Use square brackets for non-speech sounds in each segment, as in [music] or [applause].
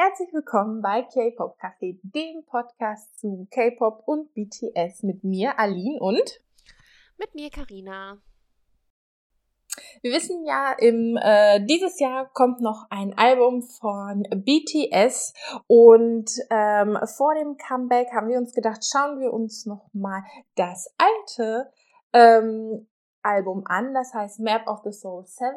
Herzlich willkommen bei K-Pop Café, dem Podcast zu K-Pop und BTS mit mir, Aline und? Mit mir, Karina. Wir wissen ja, im, äh, dieses Jahr kommt noch ein Album von BTS und ähm, vor dem Comeback haben wir uns gedacht, schauen wir uns noch mal das alte ähm, Album an, das heißt Map of the Soul 7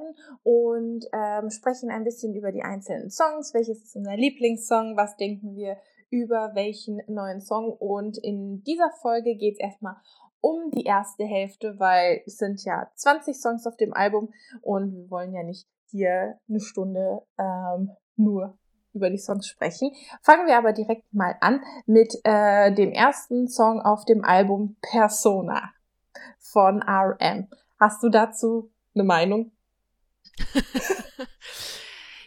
und ähm, sprechen ein bisschen über die einzelnen Songs, welches ist unser Lieblingssong, was denken wir über welchen neuen Song? Und in dieser Folge geht es erstmal um die erste Hälfte, weil es sind ja 20 Songs auf dem Album und wir wollen ja nicht hier eine Stunde ähm, nur über die Songs sprechen. Fangen wir aber direkt mal an mit äh, dem ersten Song auf dem Album Persona von RM. Hast du dazu eine Meinung? [laughs]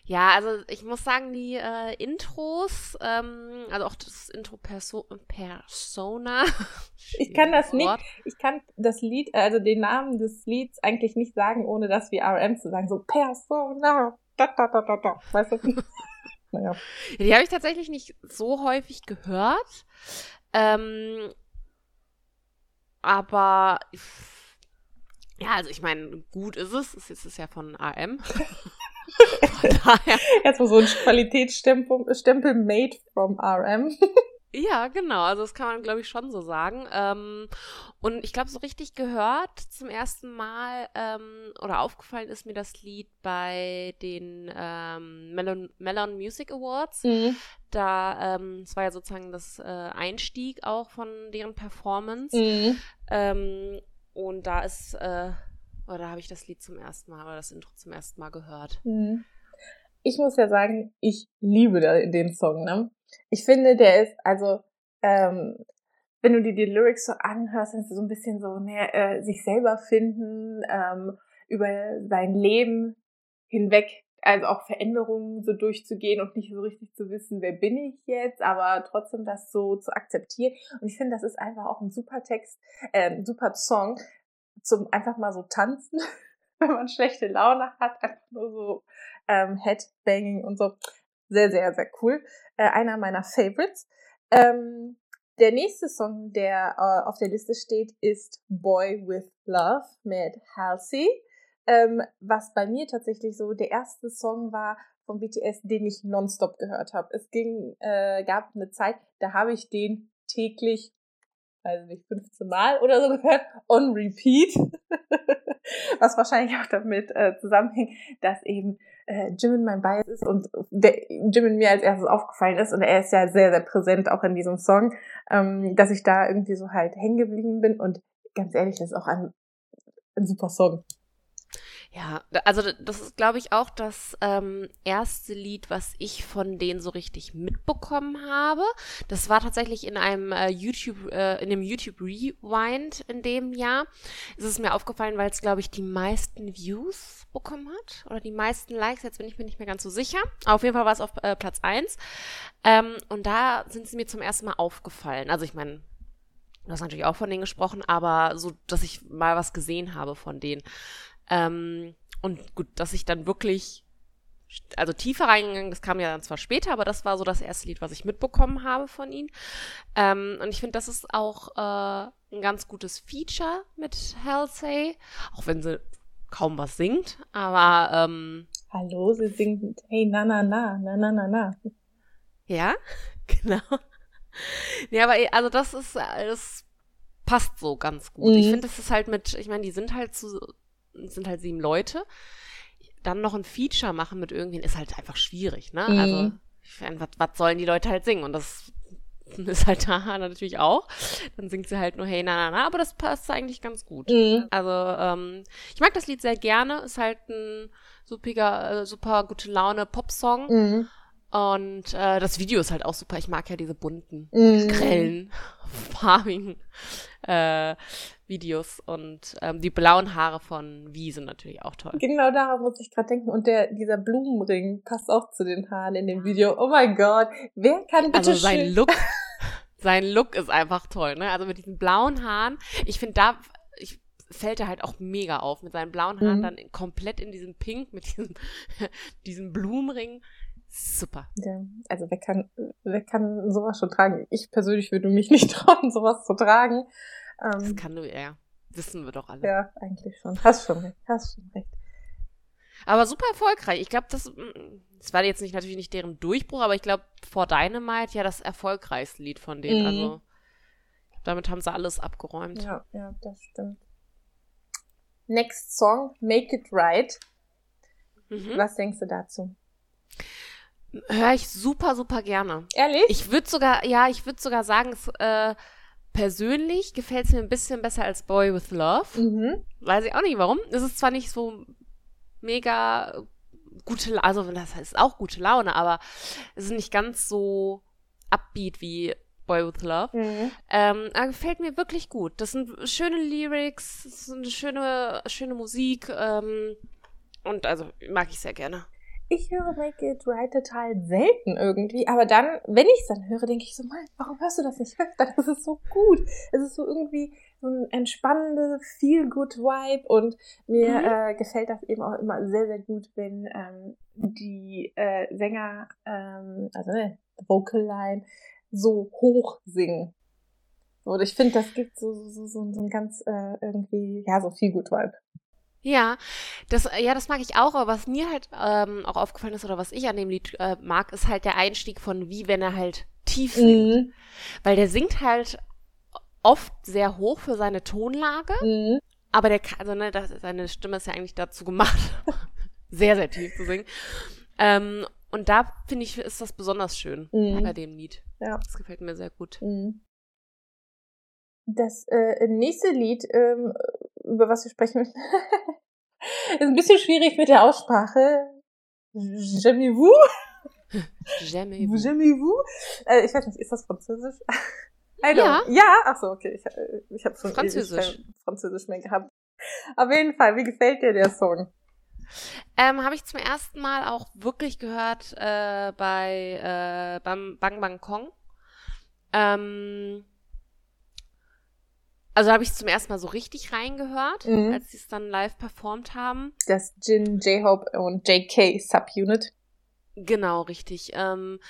ja, also ich muss sagen, die äh, Intros, ähm, also auch das Intro Perso Persona. [laughs] ich kann das nicht, ich kann das Lied, also den Namen des Lieds eigentlich nicht sagen, ohne das wie RM zu sagen. So Persona. Da, da, da, da, da. Weißt du? [laughs] naja. Die habe ich tatsächlich nicht so häufig gehört. Ähm, aber ja, also ich meine, gut ist es. Es ist ja von AM. [laughs] von daher. Erstmal so ein Qualitätsstempel Stempel made from RM. [laughs] Ja, genau. Also das kann man, glaube ich, schon so sagen. Ähm, und ich glaube, so richtig gehört zum ersten Mal ähm, oder aufgefallen ist mir das Lied bei den ähm, Melon, Melon Music Awards. Mhm. Da, ähm, es war ja sozusagen das äh, Einstieg auch von deren Performance. Mhm. Ähm, und da ist, äh, oder habe ich das Lied zum ersten Mal oder das Intro zum ersten Mal gehört. Mhm. Ich muss ja sagen, ich liebe den Song, ne? Ich finde, der ist, also, ähm, wenn du dir die Lyrics so anhörst, dann ist so ein bisschen so, ne, äh, sich selber finden, ähm, über sein Leben hinweg, also auch Veränderungen so durchzugehen und nicht so richtig zu wissen, wer bin ich jetzt, aber trotzdem das so zu akzeptieren. Und ich finde, das ist einfach auch ein super Text, äh, ein super Song zum einfach mal so tanzen, [laughs] wenn man schlechte Laune hat, einfach nur so ähm, Headbanging und so. Sehr, sehr, sehr cool. Äh, einer meiner Favorites. Ähm, der nächste Song, der äh, auf der Liste steht, ist Boy with Love mit Halsey. Ähm, was bei mir tatsächlich so der erste Song war von BTS, den ich nonstop gehört habe. Es ging, äh, gab eine Zeit, da habe ich den täglich, also nicht 15 Mal oder so gehört, on repeat. [laughs] was wahrscheinlich auch damit äh, zusammenhängt, dass eben äh, Jimin mein Bias ist und der, Jimin mir als erstes aufgefallen ist und er ist ja sehr, sehr präsent auch in diesem Song, ähm, dass ich da irgendwie so halt hängen geblieben bin und ganz ehrlich, das ist auch ein, ein super Song. Ja, also das ist, glaube ich, auch das ähm, erste Lied, was ich von denen so richtig mitbekommen habe. Das war tatsächlich in einem äh, YouTube, äh, in dem YouTube Rewind in dem Jahr. Es ist mir aufgefallen, weil es, glaube ich, die meisten Views bekommen hat oder die meisten Likes. Jetzt bin ich mir nicht mehr ganz so sicher. auf jeden Fall war es auf äh, Platz eins. Ähm, und da sind sie mir zum ersten Mal aufgefallen. Also ich meine, Du hast natürlich auch von denen gesprochen, aber so, dass ich mal was gesehen habe von denen. Ähm, und gut, dass ich dann wirklich, also tiefer reingegangen, das kam ja dann zwar später, aber das war so das erste Lied, was ich mitbekommen habe von ihnen. Ähm, und ich finde, das ist auch äh, ein ganz gutes Feature mit Halsey, auch wenn sie kaum was singt, aber ähm, Hallo, sie singt Hey na na na na na na na. Ja, [laughs] genau. Ja, aber also das ist, das passt so ganz gut. Mhm. Ich finde, das ist halt mit, ich meine, die sind halt zu sind halt sieben Leute. Dann noch ein Feature machen mit irgendwen ist halt einfach schwierig, ne? Mhm. Also, was, was sollen die Leute halt singen? Und das [laughs] ist halt da natürlich auch. Dann singt sie halt nur Hey, na, na, na, aber das passt eigentlich ganz gut. Mhm. Also, ähm, ich mag das Lied sehr gerne. Ist halt ein super, äh, super gute Laune Popsong. Mhm. Und äh, das Video ist halt auch super. Ich mag ja diese bunten, mm. grellen, [laughs] farbigen äh, Videos und ähm, die blauen Haare von Wie sind natürlich auch toll. Genau daran muss ich gerade denken. Und der, dieser Blumenring passt auch zu den Haaren in dem Video. Oh mein Gott, wer kann bitte Also sein Look, [laughs] sein Look ist einfach toll, ne? Also mit diesen blauen Haaren. Ich finde da, ich fällt er halt auch mega auf mit seinen blauen Haaren mhm. dann komplett in diesem Pink mit diesem, [laughs] diesem Blumenring Super. Ja, also wer kann, wer kann sowas schon tragen? Ich persönlich würde mich [laughs] nicht trauen, sowas zu tragen. Ähm, das kann du eher. Wissen wir doch alle. Ja, eigentlich schon. Hast schon recht. Hast schon recht. Aber super erfolgreich. Ich glaube, das, mm, das war jetzt nicht natürlich nicht deren Durchbruch, aber ich glaube, vor Dynamite ja das erfolgreichste Lied von denen. Mhm. Also damit haben sie alles abgeräumt. Ja, ja, das stimmt. Next Song, Make It Right. Mhm. Was denkst du dazu? Höre ich super, super gerne. Ehrlich? Ich würde sogar, ja, ich würde sogar sagen, es, äh, persönlich gefällt es mir ein bisschen besser als Boy with Love. Mhm. Weiß ich auch nicht warum. Es ist zwar nicht so mega gute, also das heißt auch gute Laune, aber es ist nicht ganz so upbeat wie Boy with Love. Mhm. Ähm, gefällt mir wirklich gut. Das sind schöne Lyrics, das ist eine schöne, schöne Musik ähm, und also mag ich sehr gerne. Ich höre Make It Right total selten irgendwie, aber dann, wenn ich es dann höre, denke ich so, Mann, warum hörst du das nicht öfter? Das ist so gut. Es ist so irgendwie so ein entspannende, feel good Vibe und mir mhm. äh, gefällt das eben auch immer sehr, sehr gut, wenn ähm, die äh, Sänger, ähm, also ne, Vocal Line, so hoch singen. Und ich finde, das gibt so, so, so, so ein ganz äh, irgendwie, ja, so viel gut Vibe. Ja, das, ja, das mag ich auch, aber was mir halt ähm, auch aufgefallen ist oder was ich an dem Lied äh, mag, ist halt der Einstieg von wie, wenn er halt tief singt. Mhm. Weil der singt halt oft sehr hoch für seine Tonlage, mhm. aber der also ne, das, seine Stimme ist ja eigentlich dazu gemacht, [laughs] sehr, sehr tief zu singen. Ähm, und da finde ich, ist das besonders schön mhm. bei dem Lied. Ja. Das gefällt mir sehr gut. Mhm. Das äh, nächste Lied, ähm, über was wir sprechen müssen, [laughs] ist ein bisschen schwierig mit der Aussprache. J'aimez-vous? J'aimez-vous. J'aimez-vous? Äh, ich weiß nicht, ist das Französisch? [laughs] Ja. Ja, ach so, okay. Ich, äh, ich habe schon Französisch. Französisch mehr gehabt. Auf jeden Fall, wie gefällt dir der Song? Ähm, habe ich zum ersten Mal auch wirklich gehört äh, bei äh, beim Bang Bang Kong. Ähm, also habe ich zum ersten Mal so richtig reingehört, mhm. als sie es dann live performt haben. Das Jin, J-Hope und JK Subunit. Genau, richtig. Ähm,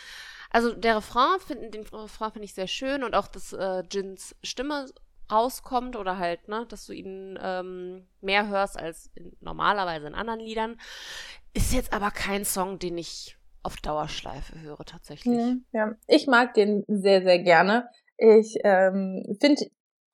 also der Refrain, find, den Refrain finde ich sehr schön und auch, dass äh, Jins Stimme rauskommt oder halt, ne, dass du ihn ähm, mehr hörst als in, normalerweise in anderen Liedern. Ist jetzt aber kein Song, den ich auf Dauerschleife höre tatsächlich. Mhm, ja, ich mag den sehr, sehr gerne. Ich ähm, finde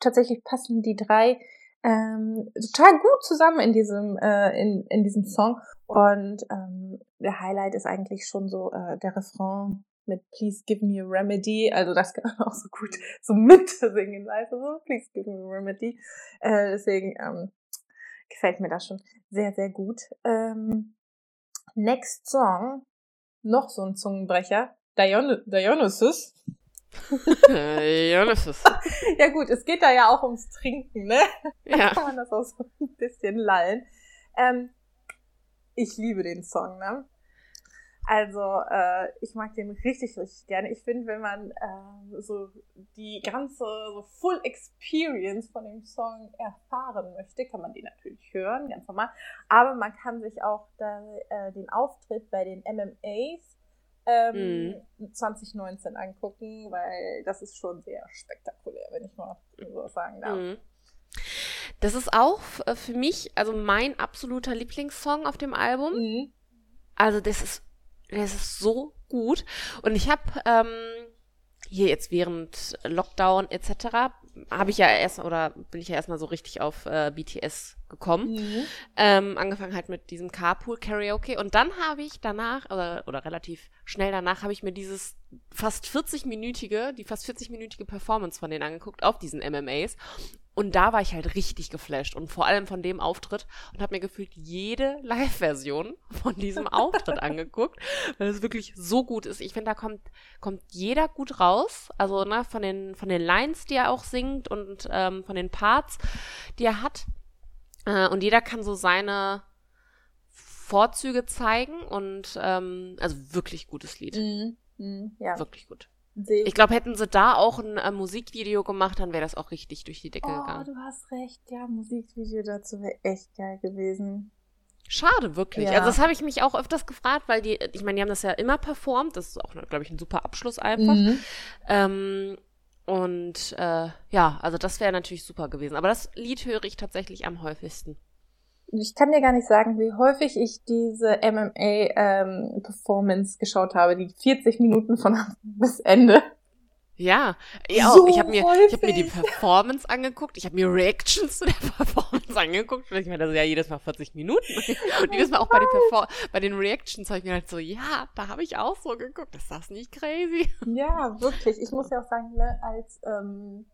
tatsächlich passen die drei ähm, total gut zusammen in diesem äh, in, in diesem Song und ähm, der Highlight ist eigentlich schon so äh, der Refrain mit Please Give Me a Remedy. Also das kann man auch so gut so mitsingen, weißt du, so Please Give Me a Remedy. Äh, deswegen ähm, gefällt mir das schon sehr, sehr gut. Ähm, next Song, noch so ein Zungenbrecher, Dion Dionysus. Dionysus. ja gut, es geht da ja auch ums Trinken, ne? Da ja. kann man das auch so ein bisschen lallen. Ähm, ich liebe den Song, ne? Also äh, ich mag den richtig, richtig gerne. Ich finde, wenn man äh, so die ganze so Full Experience von dem Song erfahren möchte, kann man den natürlich hören, ganz normal. Aber man kann sich auch da, äh, den Auftritt bei den MMAs ähm, mhm. 2019 angucken, weil das ist schon sehr spektakulär, wenn ich mal so sagen darf. Mhm. Das ist auch äh, für mich, also mein absoluter Lieblingssong auf dem Album. Mhm. Also das ist das ist so gut. Und ich habe ähm, hier jetzt während Lockdown etc. habe ich ja erst oder bin ich ja erstmal so richtig auf äh, BTS gekommen. Mhm. Ähm, angefangen halt mit diesem Carpool Karaoke und dann habe ich danach oder, oder relativ schnell danach habe ich mir dieses fast 40-minütige, die fast 40-minütige Performance von denen angeguckt auf diesen MMAs und da war ich halt richtig geflasht und vor allem von dem Auftritt und habe mir gefühlt jede Live-Version von diesem [laughs] Auftritt angeguckt, weil es wirklich so gut ist. Ich finde, da kommt, kommt jeder gut raus. Also ne, von, den, von den Lines, die er auch singt und ähm, von den Parts, die er hat. Äh, und jeder kann so seine Vorzüge zeigen und ähm, also wirklich gutes Lied. Mhm. Mhm, ja. Wirklich gut. Ich glaube, hätten sie da auch ein äh, Musikvideo gemacht, dann wäre das auch richtig durch die Decke oh, gegangen. du hast recht. Ja, Musikvideo dazu wäre echt geil gewesen. schade, wirklich. Ja. Also das habe ich mich auch öfters gefragt, weil die, ich meine, die haben das ja immer performt. Das ist auch, glaube ich, ein super Abschluss einfach. Mhm. Ähm, und äh, ja, also das wäre natürlich super gewesen. Aber das Lied höre ich tatsächlich am häufigsten. Ich kann dir gar nicht sagen, wie häufig ich diese MMA-Performance geschaut habe, die 40 Minuten von Anfang [laughs] bis Ende. Ja, ja So ich habe mir, ich hab mir die. Performance angeguckt, ich habe mir Reactions zu der [laughs] Performance angeguckt. Und ich meine, das ja jedes Mal 40 Minuten. [laughs] Und jedes Mal auch bei den, Perfor bei den Reactions habe ich mir halt so, ja, da habe ich auch so geguckt. Ist das nicht crazy? Ja, wirklich. Ich muss ja auch sagen, ne, als ähm,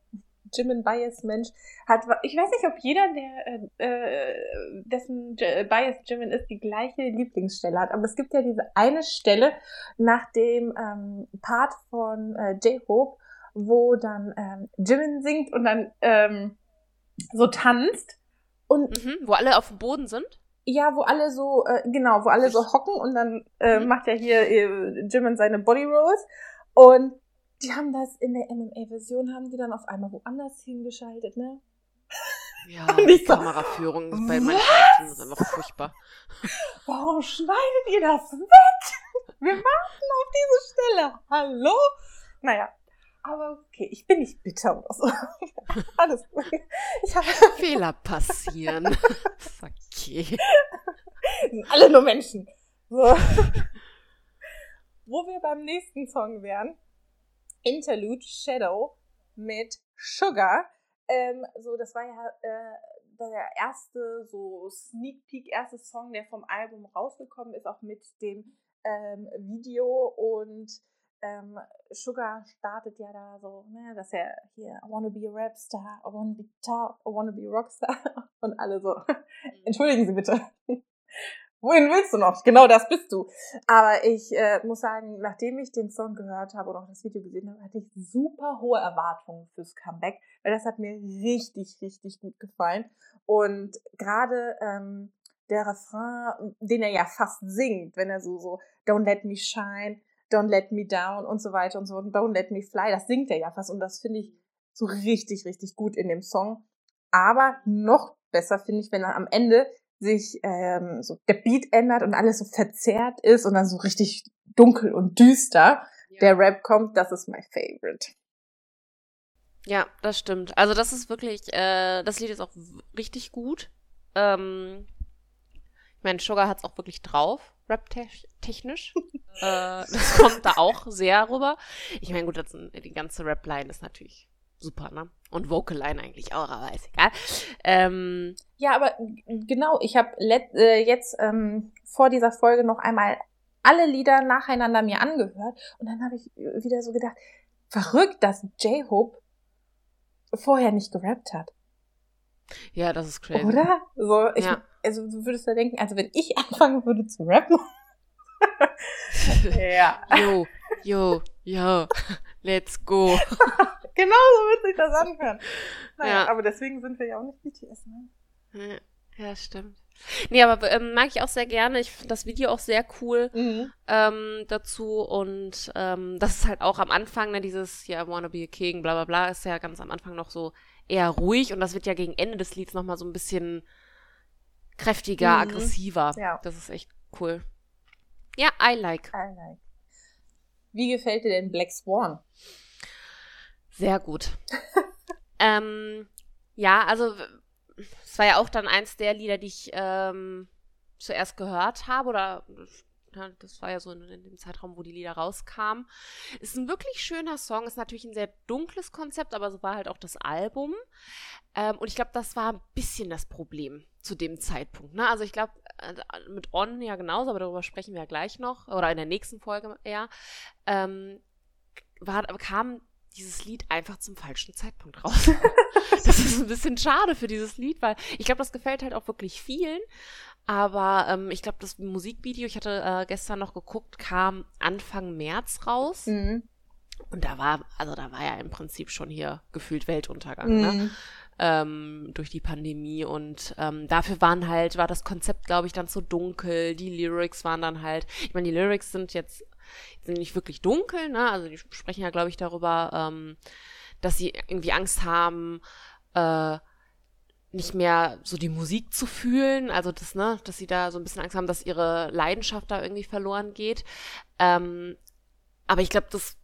Jim and Bias Mensch hat, ich weiß nicht, ob jeder, der äh, äh, dessen J Bias Jimin ist, die gleiche Lieblingsstelle hat. Aber es gibt ja diese eine Stelle nach dem ähm, Part von äh, J-Hope, wo dann ähm, Jimin singt und dann ähm, so tanzt. Und Mhm, wo alle auf dem Boden sind. ja, wo alle so, äh, genau, wo alle so hocken und dann äh, Mhm. macht ja hier äh, Jimin seine Body Rolls. Und die haben das in der MMA-Version, haben die dann auf einmal woanders hingeschaltet, ne? Ja, [laughs] die Kameraführung ist bei manchen? Actions einfach furchtbar. Warum schneidet ihr das weg? Wir warten auf diese Stelle. Hallo? Naja, aber okay, ich bin nicht bitter oder so. [laughs] Alles gut. [laughs] Fehler passieren. ist okay. sind alle nur Menschen. So. Wo wir beim nächsten Song wären, Interlude Shadow mit Sugar. Ähm, so, das war ja äh, der erste so Sneak Peek, erste Song, der vom Album rausgekommen ist, auch mit dem ähm, Video und ähm, Sugar startet ja da so, ne, dass er hier, I wanna be a Rapstar, I wanna be top, I wanna be a Rockstar [laughs] und alle so, entschuldigen Sie bitte. Wohin willst du noch? Genau das bist du. Aber ich äh, muss sagen, nachdem ich den Song gehört habe und auch das Video gesehen habe, hatte ich super hohe Erwartungen fürs Comeback, weil das hat mir richtig, richtig gut gefallen. Und gerade ähm, der Refrain, den er ja fast singt, wenn er so, so, don't let me shine, don't let me down und so weiter und so, und don't let me fly, das singt er ja fast und das finde ich so richtig, richtig gut in dem Song. Aber noch besser finde ich, wenn er am Ende sich ähm, so der Beat ändert und alles so verzerrt ist und dann so richtig dunkel und düster der Rap kommt, das ist my favorite. Ja, das stimmt. Also das ist wirklich, äh, das Lied ist auch richtig gut. Ähm, ich meine, Sugar hat es auch wirklich drauf, rap-technisch. [laughs] äh, das kommt da auch sehr rüber. Ich meine, gut, das, die ganze Rap-Line ist natürlich super, ne? Und Vocal-Line eigentlich auch, aber ist egal. Ähm, Ja, aber genau, ich habe äh, jetzt ähm, vor dieser Folge noch einmal alle Lieder nacheinander mir angehört und dann habe ich wieder so gedacht, verrückt, dass J-Hope vorher nicht gerappt hat. ja, das ist crazy. Oder? So, ich, Ja. Also du würdest da denken, also wenn ich [laughs] anfangen würde zu rappen. [laughs] ja. Yo, yo, yo, let's go. [laughs] Genau so wird sich das anhören. Naja, Ja. aber deswegen sind wir ja auch nicht BTS, ne? Ja, stimmt. Nee, aber ähm, mag ich auch sehr gerne. Ich finde das Video auch sehr cool Mhm. ähm, dazu. Und ähm, das ist halt auch am Anfang, ne, dieses ja, I wanna be a king, bla bla bla, ist ja ganz am Anfang noch so eher ruhig und das wird ja gegen Ende des Lieds nochmal so ein bisschen kräftiger, Mhm. aggressiver. Ja. Das ist echt cool. Ja, I like. I like. Wie gefällt dir denn Black Swan? Sehr gut. ähm, ja, also es war ja auch dann eins der Lieder, die ich ähm, zuerst gehört habe oder das war ja so in, in dem Zeitraum, wo die Lieder rauskamen. Ist ein wirklich schöner Song, ist natürlich ein sehr dunkles Konzept, aber so war halt auch das Album. Ähm, und ich glaube, das war ein bisschen das Problem zu dem Zeitpunkt. Ne? Also ich glaube, äh, mit On ja genauso, aber darüber sprechen wir ja gleich noch, oder in der nächsten Folge eher, ähm, war, kam dieses Lied einfach zum falschen Zeitpunkt raus. [laughs] das ist ein bisschen schade für dieses Lied, weil ich glaube, das gefällt halt auch wirklich vielen. Aber ähm, ich glaube, das Musikvideo, ich hatte äh, gestern noch geguckt, kam Anfang März raus. Mhm. Und da war, also da war ja im Prinzip schon hier gefühlt Weltuntergang, ne? Mhm. ähm, durch die Pandemie und ähm, dafür waren halt, war das Konzept, glaube ich, dann zu dunkel, die Lyrics waren dann halt, ich meine, die Lyrics sind jetzt nicht wirklich dunkel, ne? Also die sprechen ja, glaube ich, darüber, ähm, dass sie irgendwie Angst haben, äh, nicht mehr so die Musik zu fühlen, also das, ne, dass sie da so ein bisschen Angst haben, dass ihre Leidenschaft da irgendwie verloren geht. Ähm, aber ich glaube, das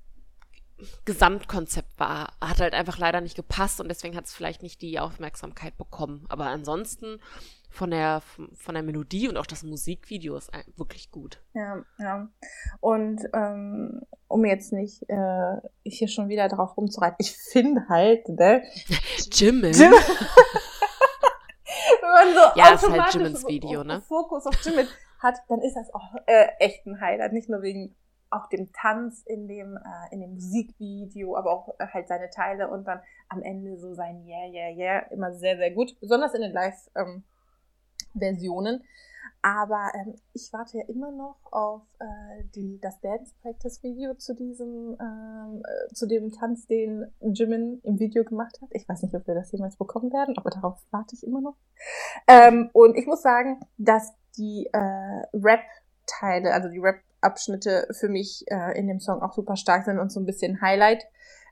Gesamtkonzept war, hat halt einfach leider nicht gepasst und deswegen hat es vielleicht nicht die Aufmerksamkeit bekommen. Aber ansonsten von der, von der Melodie und auch das Musikvideo ist wirklich gut. Ja, ja. Und ähm, um jetzt nicht äh, hier schon wieder drauf rumzureiten, ich finde halt, ne? Jimin. Jim [laughs] Wenn man so ja, ist halt Jimins Video, ne? Fokus auf Jimin hat, dann ist das auch äh, echt ein Highlight. Nicht nur wegen auch dem Tanz in dem, äh, in dem Musikvideo, aber auch äh, halt seine Teile und dann am Ende so sein Yeah, yeah, yeah, immer sehr, sehr gut. Besonders in den Live-Versionen. Ähm, aber ähm, ich warte ja immer noch auf äh, die, das Dance Practice Video zu diesem, ähm, äh, zu dem Tanz, den Jimin im Video gemacht hat. Ich weiß nicht, ob wir das jemals bekommen werden, aber darauf warte ich immer noch. Ähm, und ich muss sagen, dass die äh, Rap-Teile, also die Rap-Abschnitte für mich äh, in dem Song auch super stark sind und so ein bisschen Highlight.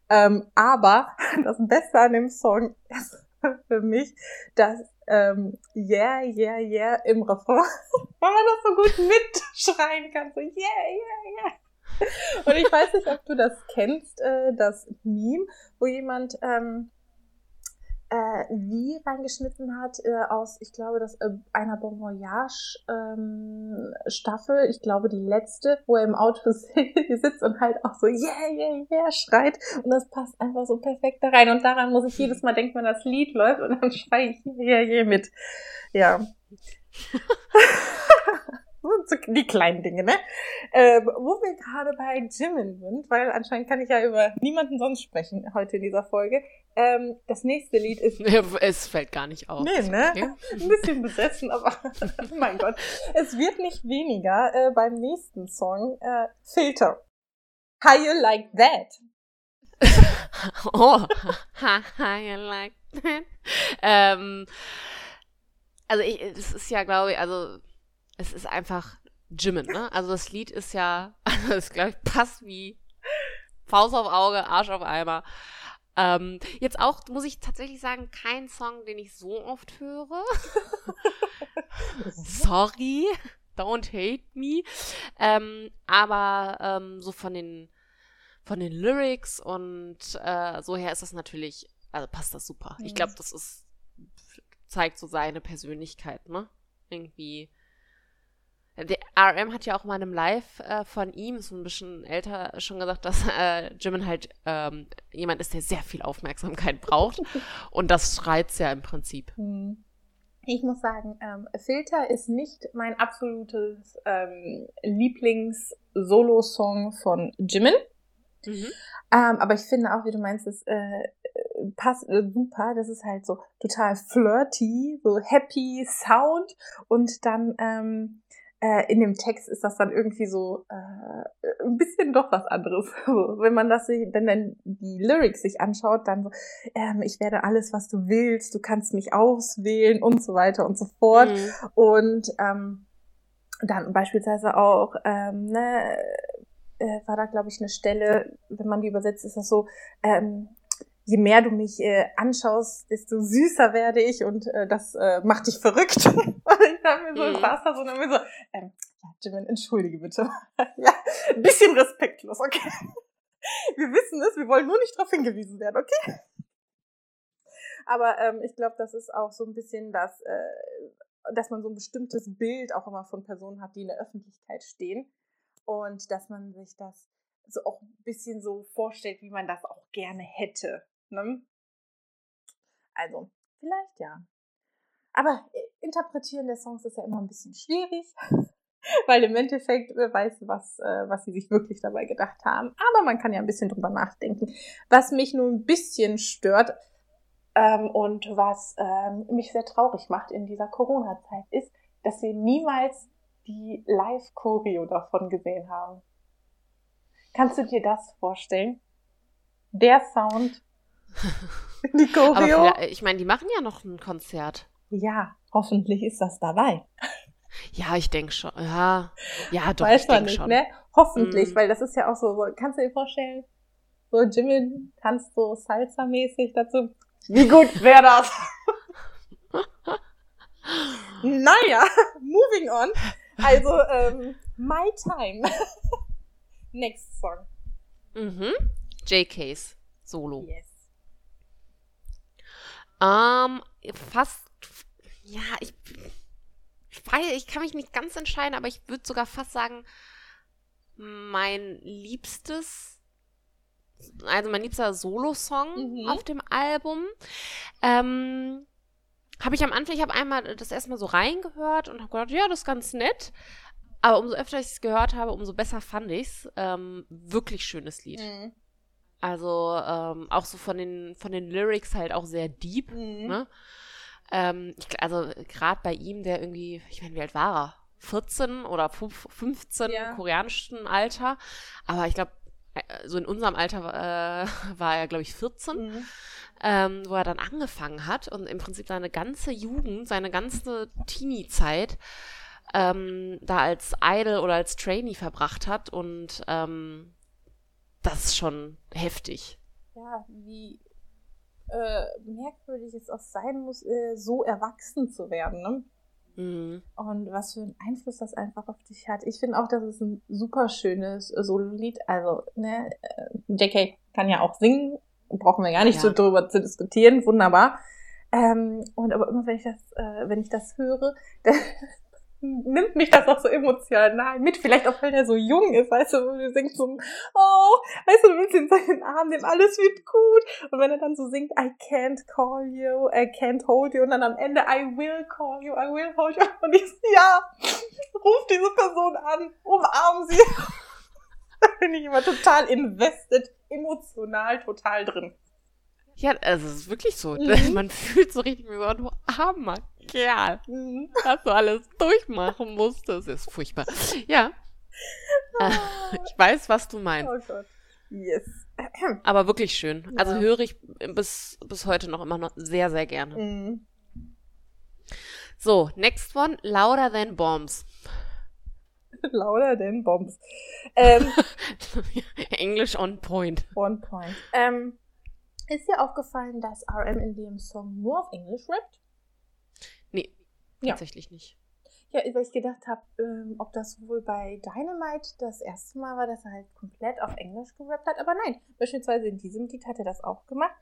Ähm, aber [laughs] das Beste an dem Song ist [laughs] für mich, dass ähm, yeah, yeah, yeah im Refrain, [laughs] weil man das so gut mitschreien kann, so yeah, yeah, yeah. Und ich weiß nicht, ob du das kennst, äh, das Meme, wo jemand ähm, äh, wie reingeschnitten hat äh, aus, ich glaube, das äh, einer Bon Voyage ähm, Staffel, ich glaube die letzte, wo er im Auto [laughs] sitzt und halt auch so yeah, yeah, yeah schreit und das passt einfach so perfekt da rein und daran muss ich jedes Mal denken, wenn das Lied läuft und dann schreie ich yeah, yeah mit. Ja. [laughs] [laughs] die kleinen Dinge, ne? Ähm, wo wir gerade bei Jimin sind, weil anscheinend kann ich ja über niemanden sonst sprechen heute in dieser Folge. Ähm, das nächste Lied ist. Es fällt gar nicht auf. Nee, ne? Okay. Ein bisschen besessen, aber [laughs] mein Gott. Es wird nicht weniger äh, beim nächsten Song. Äh, Filter. How you like that? [laughs] oh, how you like that? Ähm, also ich, es ist ja, glaube ich, also es ist einfach Jimin, ne? Also das Lied ist ja, [laughs] also es glaube ich passt wie Faust auf Auge, Arsch auf Eimer. Ähm, jetzt auch, muss ich tatsächlich sagen, kein Song, den ich so oft höre. [laughs] Sorry, don't hate me. Ähm, aber ähm, so von den, von den Lyrics und äh, so her ist das natürlich, also passt das super. Ich glaube, das ist, zeigt so seine Persönlichkeit, ne? Irgendwie der RM hat ja auch mal in einem Live äh, von ihm, ist ein bisschen älter, schon gesagt, dass äh, Jimin halt ähm, jemand ist, der sehr viel Aufmerksamkeit braucht. [laughs] Und das schreit ja im Prinzip. Hm. Ich muss sagen, ähm, Filter ist nicht mein absolutes ähm, Lieblings-Solo-Song von Jimin. Mhm. Ähm, aber ich finde auch, wie du meinst, es äh, passt äh, super. Das ist halt so total flirty, so happy Sound und dann ähm, äh, in dem Text ist das dann irgendwie so äh, ein bisschen doch was anderes. [laughs] Wenn man das sich, wenn dann die Lyrics sich anschaut, dann so, ähm, ich werde alles, was du willst, du kannst mich auswählen und so weiter und so fort. Mhm. Und ähm, dann beispielsweise auch, ähm, ne, äh, war da, glaube ich, eine Stelle, wenn man die übersetzt, ist das so, ähm, je mehr du mich äh, anschaust, desto süßer werde ich und äh, das äh, macht dich verrückt. [laughs] und ich habe mir so, mhm. saß da so und dann mir so, ähm, ja, Jimin, entschuldige bitte. [laughs] ja, ein bisschen respektlos, okay? wir wissen es, wir wollen nur nicht darauf hingewiesen werden, okay? Aber ähm, ich glaube, das ist auch so ein bisschen das, äh, dass man so ein bestimmtes Bild auch immer von Personen hat, die in der Öffentlichkeit stehen. Und dass man sich das so auch ein bisschen so vorstellt, wie man das auch gerne hätte. Ne? Also, vielleicht ja. Aber äh, interpretieren der Songs ist ja immer ein bisschen schwierig, [laughs] weil im Endeffekt wer weiß, was, äh, was sie sich wirklich dabei gedacht haben. Aber man kann ja ein bisschen drüber nachdenken. Was mich nur ein bisschen stört ähm, und was ähm, mich sehr traurig macht in dieser Corona-Zeit ist, dass wir niemals die Live-Choreo davon gesehen haben. Kannst du dir das vorstellen? Der Sound [laughs] Die Choreo. Aber ich meine, die machen ja noch ein Konzert. Ja, hoffentlich ist das dabei. Ja, ich denke schon. Ja, ja, doch, Weiß ich denke schon. Ne? Hoffentlich, mm. weil das ist ja auch so, so, kannst du dir vorstellen, so Jimmy tanzt so Salsa-mäßig dazu. Wie gut wäre das? [laughs] naja, moving on. Also, ähm, My Time. [laughs] Next Song. Mhm. JKs Solo. Yes. Ähm, fast, ja, ich, ich weiß, ich kann mich nicht ganz entscheiden, aber ich würde sogar fast sagen, mein liebstes, also mein liebster Solo-Song Mhm. auf dem Album. Ähm, habe ich am Anfang, ich habe einmal das erstmal so reingehört und habe gedacht, ja, das ist ganz nett. Aber umso öfter ich es gehört habe, umso besser fand ich es. Ähm, wirklich schönes Lied. Mhm. Also ähm, auch so von den, von den Lyrics halt auch sehr deep. Mhm. Ne? Ähm, ich, also gerade bei ihm, der irgendwie, ich meine, wie alt war er? 14 oder fünf- 15 Ja. koreanischen Alter. Aber ich glaube, so in unserem Alter äh, [laughs] war er, glaube ich, 14, Mhm. ähm, wo er dann angefangen hat und im Prinzip seine ganze Jugend, seine ganze Teenie-Zeit ähm, da als Idol oder als Trainee verbracht hat. Und ähm, das ist schon heftig. Ja, wie äh, merkwürdig es auch sein muss, äh, so erwachsen zu werden, ne? Mhm. Und was für einen Einfluss das einfach auf dich hat. Ich finde auch, das ist ein super schönes Solo-Lied. Also, ne, äh, JK kann ja auch singen, brauchen wir gar nicht Ja. so drüber zu diskutieren, wunderbar. Ähm, und aber immer wenn ich das, äh, wenn ich das höre, [laughs] dann nimmt mich das auch so emotional mit. Vielleicht auch, weil der so jung ist, weißt du, wo du singst so, oh, weißt du, du willst in den Arm nehmen, alles wird gut. Und wenn er dann so singt, I can't call you, I can't hold you, und dann am Ende, I will call you, I will hold you. Und ich ja, ruf diese Person an, umarm sie. [laughs] da bin ich immer total invested, emotional total drin. Ja, also es ist wirklich so. Mhm. Man fühlt so richtig wie so, du armer Kerl, was du alles durchmachen musstest. Das ist furchtbar. Ja. Äh, [laughs] ich weiß, was du meinst. Oh Gott. Yes. [clears throat] Aber wirklich schön. Also Ja. höre ich bis, bis heute noch immer noch sehr, sehr gerne. Mhm. So, next one, Louder Than Bombs. [laughs] Lauter denn Bombs. Ähm, [laughs] Englisch on point. One point. Ähm, ist dir aufgefallen, dass RM in dem Song nur auf Englisch rappt? Ja. tatsächlich nicht. Ja, weil ich gedacht habe, ähm, ob das wohl bei Dynamite das erste Mal war, dass er halt komplett auf Englisch gerappt hat. Aber nein, beispielsweise in diesem Lied hat er das auch gemacht.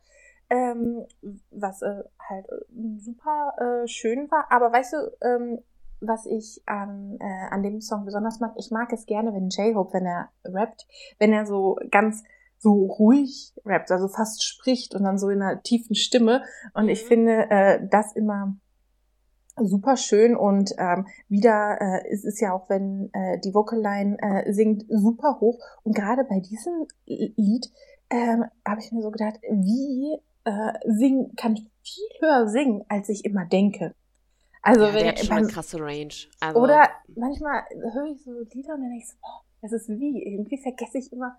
Ähm, was äh, halt äh, super äh, schön war. Aber weißt du, ähm, was ich an, äh, an dem Song besonders mag? Ich mag es gerne, wenn J-Hope, wenn er rappt, wenn er so ganz so ruhig rappt, also fast spricht und dann so in einer tiefen Stimme. Und ich Mhm. finde äh, das immer super schön und ähm, wieder äh, es ist ja auch, wenn äh, die Vocaline äh, singt, super hoch. Und gerade bei diesem Lied ähm, habe ich mir so gedacht, wie äh, singen kann ich viel höher singen, als ich immer denke. Also ja, wenn der hat schon beim, eine krasse Range. Also, oder manchmal höre ich so Lieder und dann denke ich so, boah, das ist wie. Irgendwie vergesse ich immer,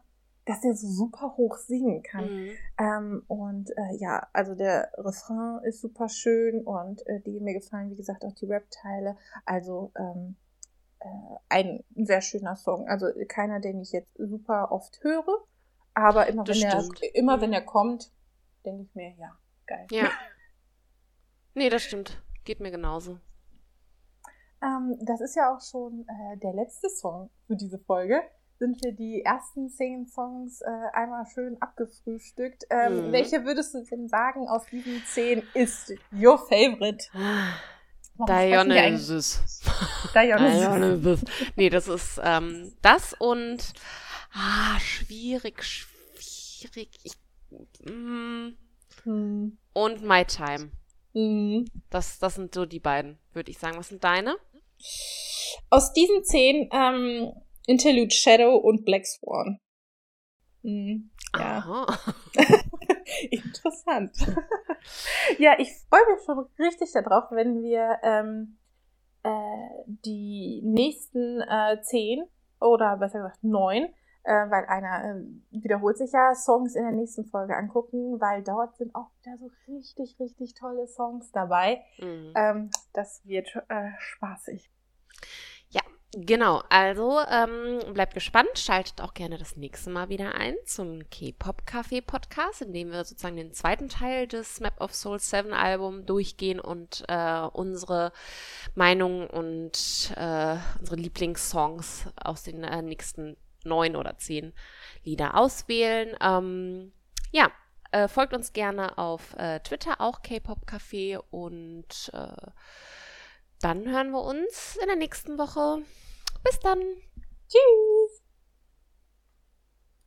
dass der so super hoch singen kann. Mhm. Ähm, und äh, ja, also der Refrain ist super schön und äh, die mir gefallen, wie gesagt, auch die Rap-Teile. Also ähm, äh, ein sehr schöner Song. Also keiner, den ich jetzt super oft höre, aber immer Das wenn er immer Mhm. wenn er kommt, denke ich mir, ja, geil. Ja. Nee, das stimmt. Geht mir genauso. Ähm, das ist ja auch schon äh, der letzte Song für diese Folge. Sind wir die ersten zehn Songs äh, einmal schön abgefrühstückt. Ähm, Mhm. Welche würdest du denn sagen aus diesen zehn ist your favorite? Dionysus. Dionysus. Dionysus. Nee, das ist ähm, das und ah, schwierig, schwierig. Ich, mm, Hm. und My Time. Hm. Das, das sind so die beiden, würde ich sagen. Was sind deine? Aus diesen zehn ähm, Interlude Shadow und Black Swan. Hm. Ja. [laughs] Interessant. [laughs] ja, ich freue mich schon richtig darauf, wenn wir ähm, äh, die nächsten äh, zehn oder besser gesagt neun, äh, weil einer äh, wiederholt sich ja, Songs in der nächsten Folge angucken, weil dort sind auch wieder so richtig, richtig tolle Songs dabei. Mhm. Ähm, das wird äh, spaßig. Genau, also ähm, bleibt gespannt, schaltet auch gerne das nächste Mal wieder ein zum K-Pop Café Podcast, in dem wir sozusagen den zweiten Teil des Map of Soul 7 Album durchgehen und äh, unsere Meinungen und äh, unsere Lieblingssongs aus den äh, nächsten neun oder zehn Lieder auswählen. Ähm, ja, äh, folgt uns gerne auf äh, Twitter, auch K-Pop Café und äh, dann hören wir uns in der nächsten Woche. Bis dann. Tschüss.